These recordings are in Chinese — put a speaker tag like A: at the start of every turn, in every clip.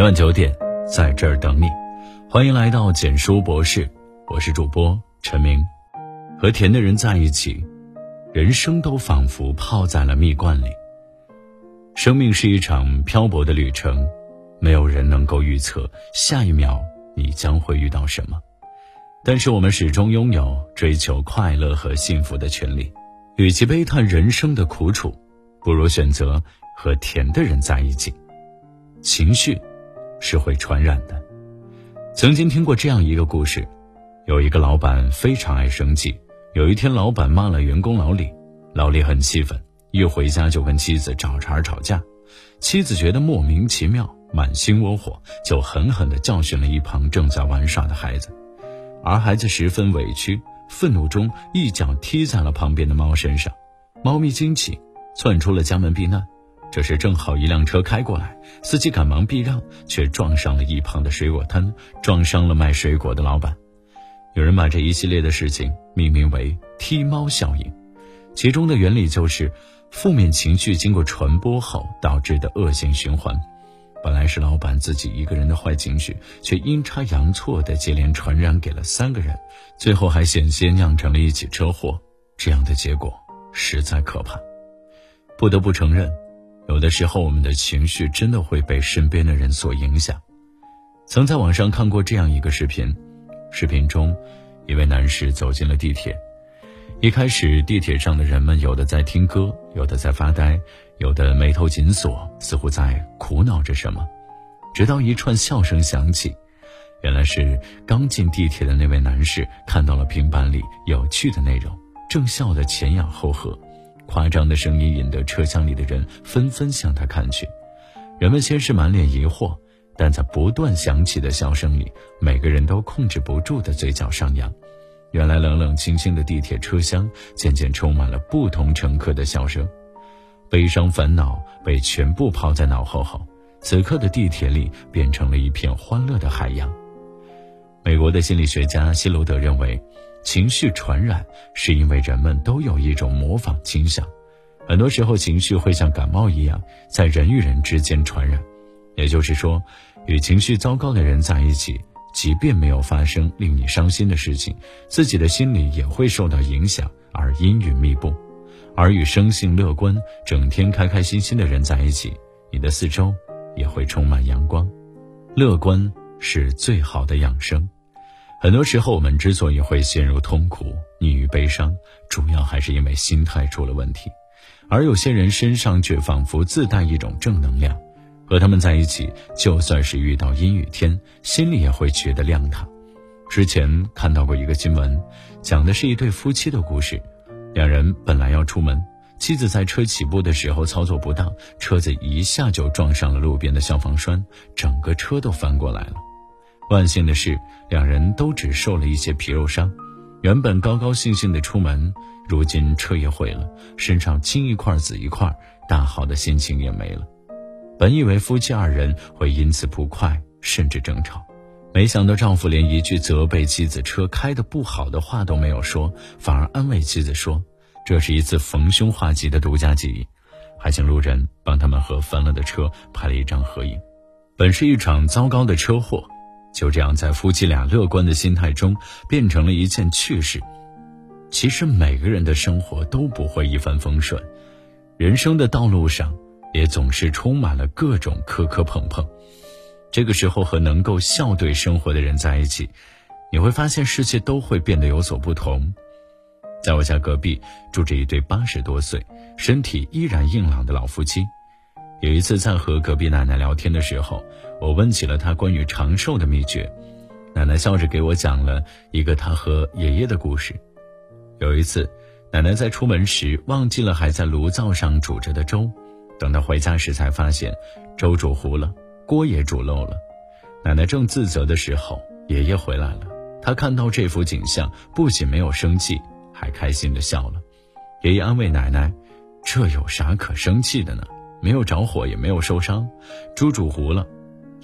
A: 每晚九点，在这儿等你。欢迎来到简书博士，我是主播陈明。和甜的人在一起，人生都仿佛泡在了蜜罐里。生命是一场漂泊的旅程，没有人能够预测下一秒你将会遇到什么。但是我们始终拥有追求快乐和幸福的权利。与其悲叹人生的苦楚，不如选择和甜的人在一起。情绪。是会传染的。曾经听过这样一个故事，有一个老板非常爱生气。有一天，老板骂了员工老李，老李很气愤，一回家就跟妻子找茬吵架。妻子觉得莫名其妙，满心窝火，就狠狠地教训了一旁正在玩耍的孩子。而孩子十分委屈，愤怒中一脚踢在了旁边的猫身上，猫咪惊起，窜出了家门避难。这时正好一辆车开过来，司机赶忙避让，却撞上了一旁的水果摊，撞伤了卖水果的老板。有人把这一系列的事情命名为“踢猫效应”，其中的原理就是负面情绪经过传播后导致的恶性循环。本来是老板自己一个人的坏情绪，却阴差阳错的接连传染给了三个人，最后还险些酿成了一起车祸。这样的结果实在可怕，不得不承认。有的时候，我们的情绪真的会被身边的人所影响。曾在网上看过这样一个视频，视频中，一位男士走进了地铁。一开始，地铁上的人们有的在听歌，有的在发呆，有的眉头紧锁，似乎在苦恼着什么。直到一串笑声响起，原来是刚进地铁的那位男士看到了平板里有趣的内容，正笑得前仰后合。夸张的声音引得车厢里的人纷纷向他看去，人们先是满脸疑惑，但在不断响起的笑声里，每个人都控制不住的嘴角上扬。原来冷冷清清的地铁车厢渐渐充满了不同乘客的笑声，悲伤烦恼被全部抛在脑后后，此刻的地铁里变成了一片欢乐的海洋。美国的心理学家希罗德认为。情绪传染是因为人们都有一种模仿倾向，很多时候情绪会像感冒一样在人与人之间传染。也就是说，与情绪糟糕的人在一起，即便没有发生令你伤心的事情，自己的心里也会受到影响而阴云密布；而与生性乐观、整天开开心心的人在一起，你的四周也会充满阳光。乐观是最好的养生。很多时候，我们之所以会陷入痛苦、抑郁、悲伤，主要还是因为心态出了问题。而有些人身上却仿佛自带一种正能量，和他们在一起，就算是遇到阴雨天，心里也会觉得亮堂。之前看到过一个新闻，讲的是一对夫妻的故事。两人本来要出门，妻子在车起步的时候操作不当，车子一下就撞上了路边的消防栓，整个车都翻过来了。万幸的是，两人都只受了一些皮肉伤。原本高高兴兴的出门，如今车也毁了，身上青一块紫一块，大好的心情也没了。本以为夫妻二人会因此不快，甚至争吵，没想到丈夫连一句责备妻子车开的不好的话都没有说，反而安慰妻子说：“这是一次逢凶化吉的独家记忆。”还请路人帮他们和翻了的车拍了一张合影。本是一场糟糕的车祸。就这样，在夫妻俩乐观的心态中，变成了一件趣事。其实每个人的生活都不会一帆风顺，人生的道路上也总是充满了各种磕磕碰碰。这个时候，和能够笑对生活的人在一起，你会发现世界都会变得有所不同。在我家隔壁住着一对八十多岁、身体依然硬朗的老夫妻。有一次在和隔壁奶奶聊天的时候。我问起了他关于长寿的秘诀，奶奶笑着给我讲了一个他和爷爷的故事。有一次，奶奶在出门时忘记了还在炉灶上煮着的粥，等到回家时才发现粥煮糊了，锅也煮漏了。奶奶正自责的时候，爷爷回来了。他看到这幅景象，不仅没有生气，还开心的笑了。爷爷安慰奶奶：“这有啥可生气的呢？没有着火，也没有受伤，猪煮糊了。”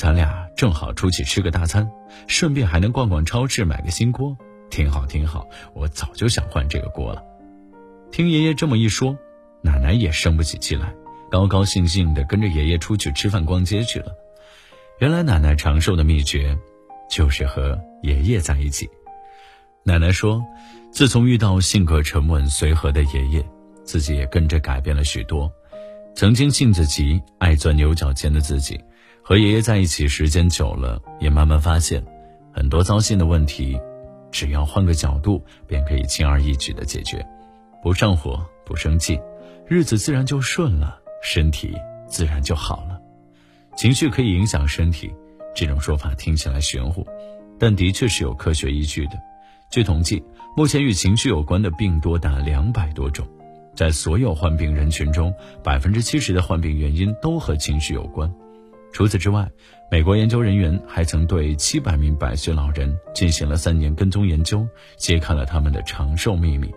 A: 咱俩正好出去吃个大餐，顺便还能逛逛超市买个新锅，挺好挺好。我早就想换这个锅了。听爷爷这么一说，奶奶也生不起气来，高高兴兴地跟着爷爷出去吃饭逛街去了。原来奶奶长寿的秘诀，就是和爷爷在一起。奶奶说，自从遇到性格沉稳随和的爷爷，自己也跟着改变了许多。曾经性子急、爱钻牛角尖的自己，和爷爷在一起时间久了，也慢慢发现，很多糟心的问题，只要换个角度，便可以轻而易举的解决。不上火，不生气，日子自然就顺了，身体自然就好了。情绪可以影响身体，这种说法听起来玄乎，但的确是有科学依据的。据统计，目前与情绪有关的病多达两百多种。在所有患病人群中，百分之七十的患病原因都和情绪有关。除此之外，美国研究人员还曾对七百名百岁老人进行了三年跟踪研究，揭开了他们的长寿秘密：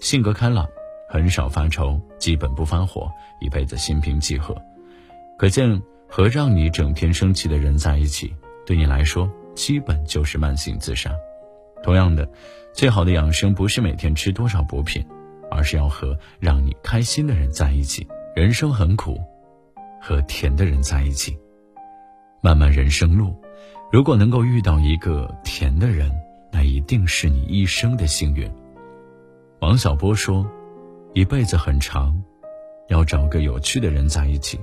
A: 性格开朗，很少发愁，基本不发火，一辈子心平气和。可见，和让你整天生气的人在一起，对你来说基本就是慢性自杀。同样的，最好的养生不是每天吃多少补品。而是要和让你开心的人在一起。人生很苦，和甜的人在一起。漫漫人生路，如果能够遇到一个甜的人，那一定是你一生的幸运。王小波说：“一辈子很长，要找个有趣的人在一起。”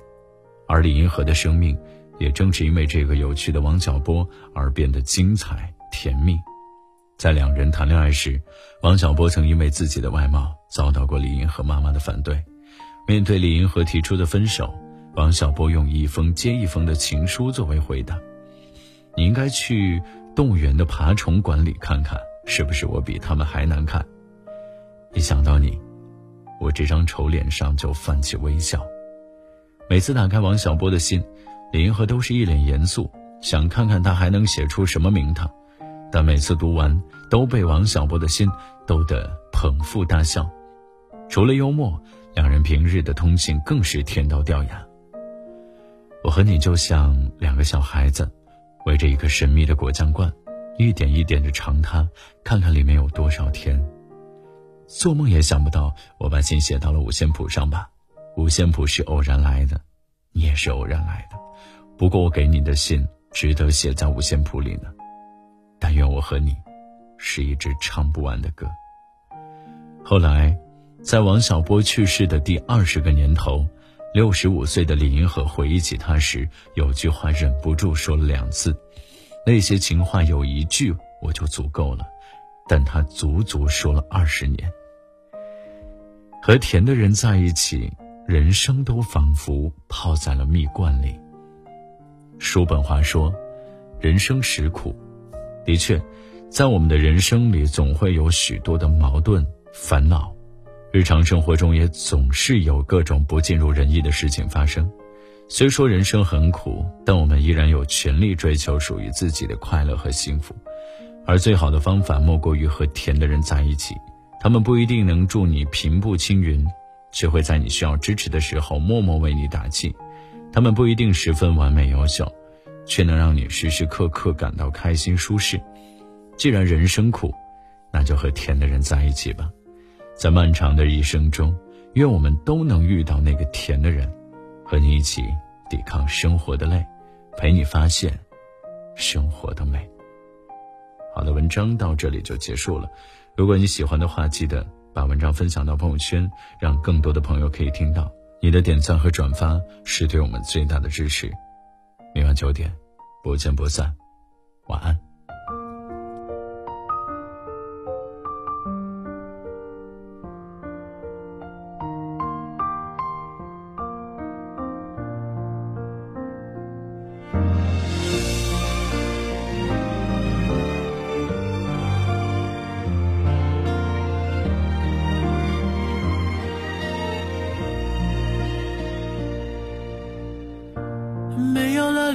A: 而李银河的生命，也正是因为这个有趣的王小波而变得精彩甜蜜。在两人谈恋爱时，王小波曾因为自己的外貌遭到过李银河妈妈的反对。面对李银河提出的分手，王小波用一封接一封的情书作为回答：“你应该去动物园的爬虫馆里看看，是不是我比他们还难看？”一想到你，我这张丑脸上就泛起微笑。每次打开王小波的信，李银河都是一脸严肃，想看看他还能写出什么名堂。但每次读完，都被王小波的心逗得捧腹大笑。除了幽默，两人平日的通信更是甜到掉牙。我和你就像两个小孩子，围着一个神秘的果酱罐，一点一点的尝它，看看里面有多少甜。做梦也想不到，我把信写到了五线谱上吧？五线谱是偶然来的，你也是偶然来的。不过我给你的信，值得写在五线谱里呢。但愿我和你，是一支唱不完的歌。后来，在王小波去世的第二十个年头，六十五岁的李银河回忆起他时，有句话忍不住说了两次。那些情话有一句我就足够了，但他足足说了二十年。和甜的人在一起，人生都仿佛泡在了蜜罐里。叔本华说：“人生实苦。”的确，在我们的人生里，总会有许多的矛盾、烦恼，日常生活中也总是有各种不尽如人意的事情发生。虽说人生很苦，但我们依然有权利追求属于自己的快乐和幸福。而最好的方法，莫过于和甜的人在一起。他们不一定能助你平步青云，却会在你需要支持的时候默默为你打气。他们不一定十分完美优秀。却能让你时时刻刻感到开心舒适。既然人生苦，那就和甜的人在一起吧。在漫长的一生中，愿我们都能遇到那个甜的人，和你一起抵抗生活的累，陪你发现生活的美。好的，文章到这里就结束了。如果你喜欢的话，记得把文章分享到朋友圈，让更多的朋友可以听到。你的点赞和转发是对我们最大的支持。每晚九点，不见不散。晚安。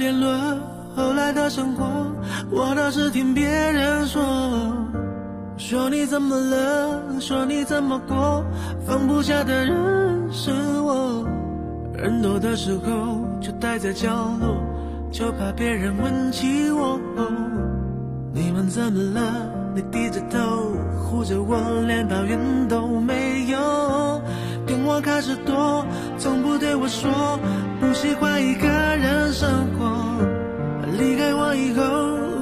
B: 结论后来的生活，我都是听别人说。说你怎么了？说你怎么过？放不下的人是我。人多的时候就待在角落，就怕别人问起我。你们怎么了？你低着头护着我，连抱怨都没有。跟我开始躲，从不对我说不喜欢一个人生活。离开我以后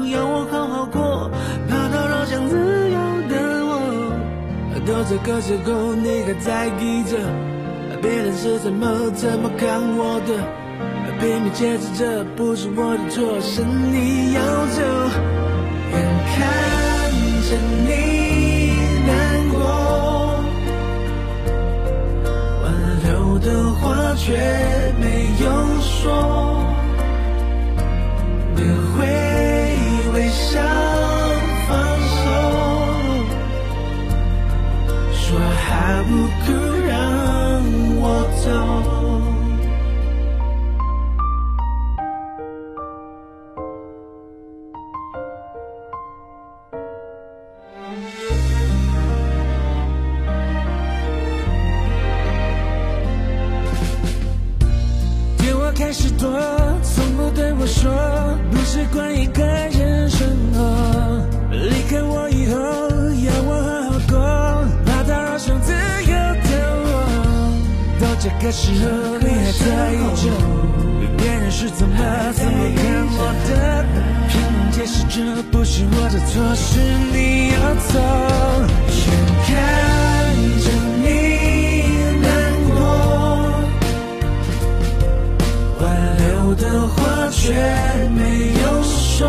B: 要我好好过，怕打扰想自由的我。到这个时候，你还在意着别人是怎么怎么看我的，拼命解释这不是我的错，是你要走，眼看着你的话却没有说。你会微笑放手，说还不哭让我走。时候，你还在意着别人是怎么怎么看我的，拼命解释这不是我的错，是你要走，眼看着你难过。挽留的话却没有说，